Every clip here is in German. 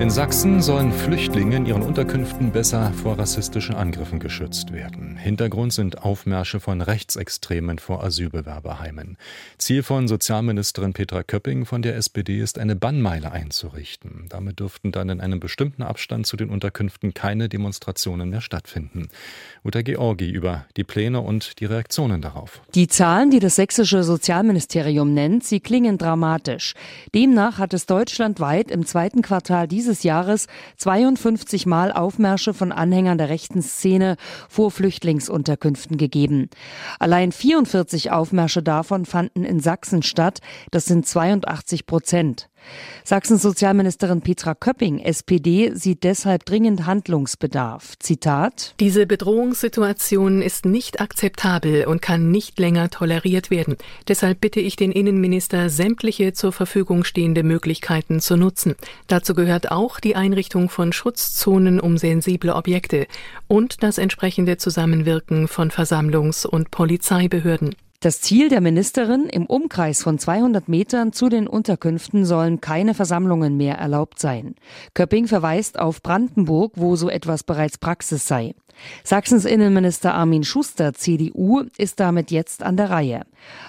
In Sachsen sollen Flüchtlinge in ihren Unterkünften besser vor rassistischen Angriffen geschützt werden. Hintergrund sind Aufmärsche von Rechtsextremen vor Asylbewerberheimen. Ziel von Sozialministerin Petra Köpping von der SPD ist, eine Bannmeile einzurichten. Damit dürften dann in einem bestimmten Abstand zu den Unterkünften keine Demonstrationen mehr stattfinden. Uta Georgi über die Pläne und die Reaktionen darauf. Die Zahlen, die das sächsische Sozialministerium nennt, sie klingen dramatisch. Demnach hat es deutschlandweit im zweiten Quartal dieses dieses Jahres 52 Mal Aufmärsche von Anhängern der rechten Szene vor Flüchtlingsunterkünften gegeben. Allein 44 Aufmärsche davon fanden in Sachsen statt. Das sind 82 Prozent. Sachsens Sozialministerin Petra Köpping, SPD, sieht deshalb dringend Handlungsbedarf. Zitat Diese Bedrohungssituation ist nicht akzeptabel und kann nicht länger toleriert werden. Deshalb bitte ich den Innenminister, sämtliche zur Verfügung stehende Möglichkeiten zu nutzen. Dazu gehört auch die Einrichtung von Schutzzonen um sensible Objekte und das entsprechende Zusammenwirken von Versammlungs- und Polizeibehörden. Das Ziel der Ministerin, im Umkreis von 200 Metern zu den Unterkünften sollen keine Versammlungen mehr erlaubt sein. Köpping verweist auf Brandenburg, wo so etwas bereits Praxis sei. Sachsens Innenminister Armin Schuster, CDU, ist damit jetzt an der Reihe.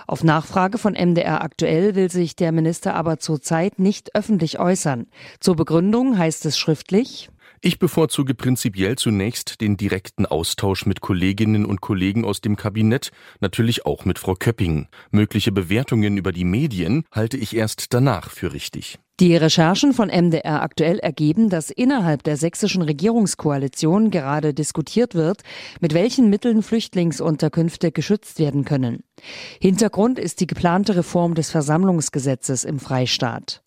Auf Nachfrage von MDR aktuell will sich der Minister aber zurzeit nicht öffentlich äußern. Zur Begründung heißt es schriftlich, ich bevorzuge prinzipiell zunächst den direkten Austausch mit Kolleginnen und Kollegen aus dem Kabinett, natürlich auch mit Frau Köpping. Mögliche Bewertungen über die Medien halte ich erst danach für richtig. Die Recherchen von MDR aktuell ergeben, dass innerhalb der sächsischen Regierungskoalition gerade diskutiert wird, mit welchen Mitteln Flüchtlingsunterkünfte geschützt werden können. Hintergrund ist die geplante Reform des Versammlungsgesetzes im Freistaat.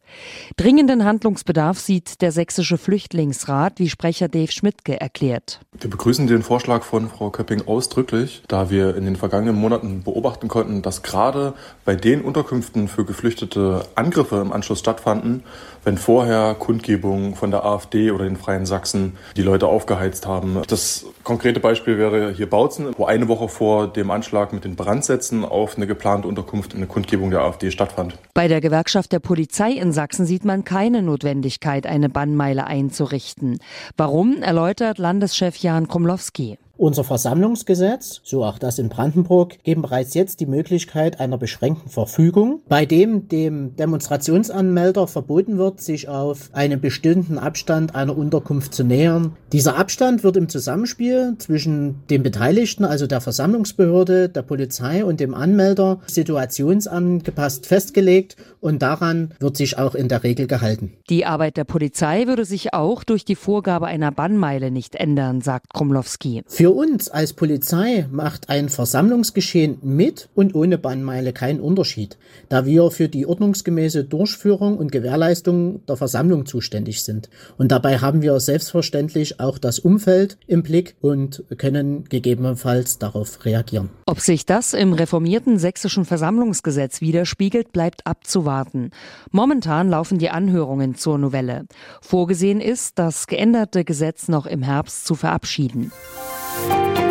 Dringenden Handlungsbedarf sieht der sächsische Flüchtlingsrat, wie Sprecher Dave Schmidtke erklärt. Wir begrüßen den Vorschlag von Frau Köpping ausdrücklich, da wir in den vergangenen Monaten beobachten konnten, dass gerade bei den Unterkünften für Geflüchtete Angriffe im Anschluss stattfanden, wenn vorher Kundgebungen von der AfD oder den Freien Sachsen die Leute aufgeheizt haben. Das konkrete Beispiel wäre hier Bautzen, wo eine Woche vor dem Anschlag mit den Brandsätzen auf eine geplante Unterkunft eine Kundgebung der AfD stattfand. Bei der Gewerkschaft der Polizei in Sachsen sieht man keine Notwendigkeit, eine Bannmeile einzurichten. Warum, erläutert Landeschef Jan Komlowski. Unser Versammlungsgesetz, so auch das in Brandenburg, geben bereits jetzt die Möglichkeit einer beschränkten Verfügung, bei dem dem Demonstrationsanmelder verboten wird, sich auf einen bestimmten Abstand einer Unterkunft zu nähern. Dieser Abstand wird im Zusammenspiel zwischen den Beteiligten, also der Versammlungsbehörde, der Polizei und dem Anmelder, situationsangepasst festgelegt und daran wird sich auch in der Regel gehalten. Die Arbeit der Polizei würde sich auch durch die Vorgabe einer Bannmeile nicht ändern, sagt Kromlowski. Für für uns als Polizei macht ein Versammlungsgeschehen mit und ohne Bannmeile keinen Unterschied, da wir für die ordnungsgemäße Durchführung und Gewährleistung der Versammlung zuständig sind. Und dabei haben wir selbstverständlich auch das Umfeld im Blick und können gegebenenfalls darauf reagieren. Ob sich das im reformierten sächsischen Versammlungsgesetz widerspiegelt, bleibt abzuwarten. Momentan laufen die Anhörungen zur Novelle. Vorgesehen ist, das geänderte Gesetz noch im Herbst zu verabschieden. Bye.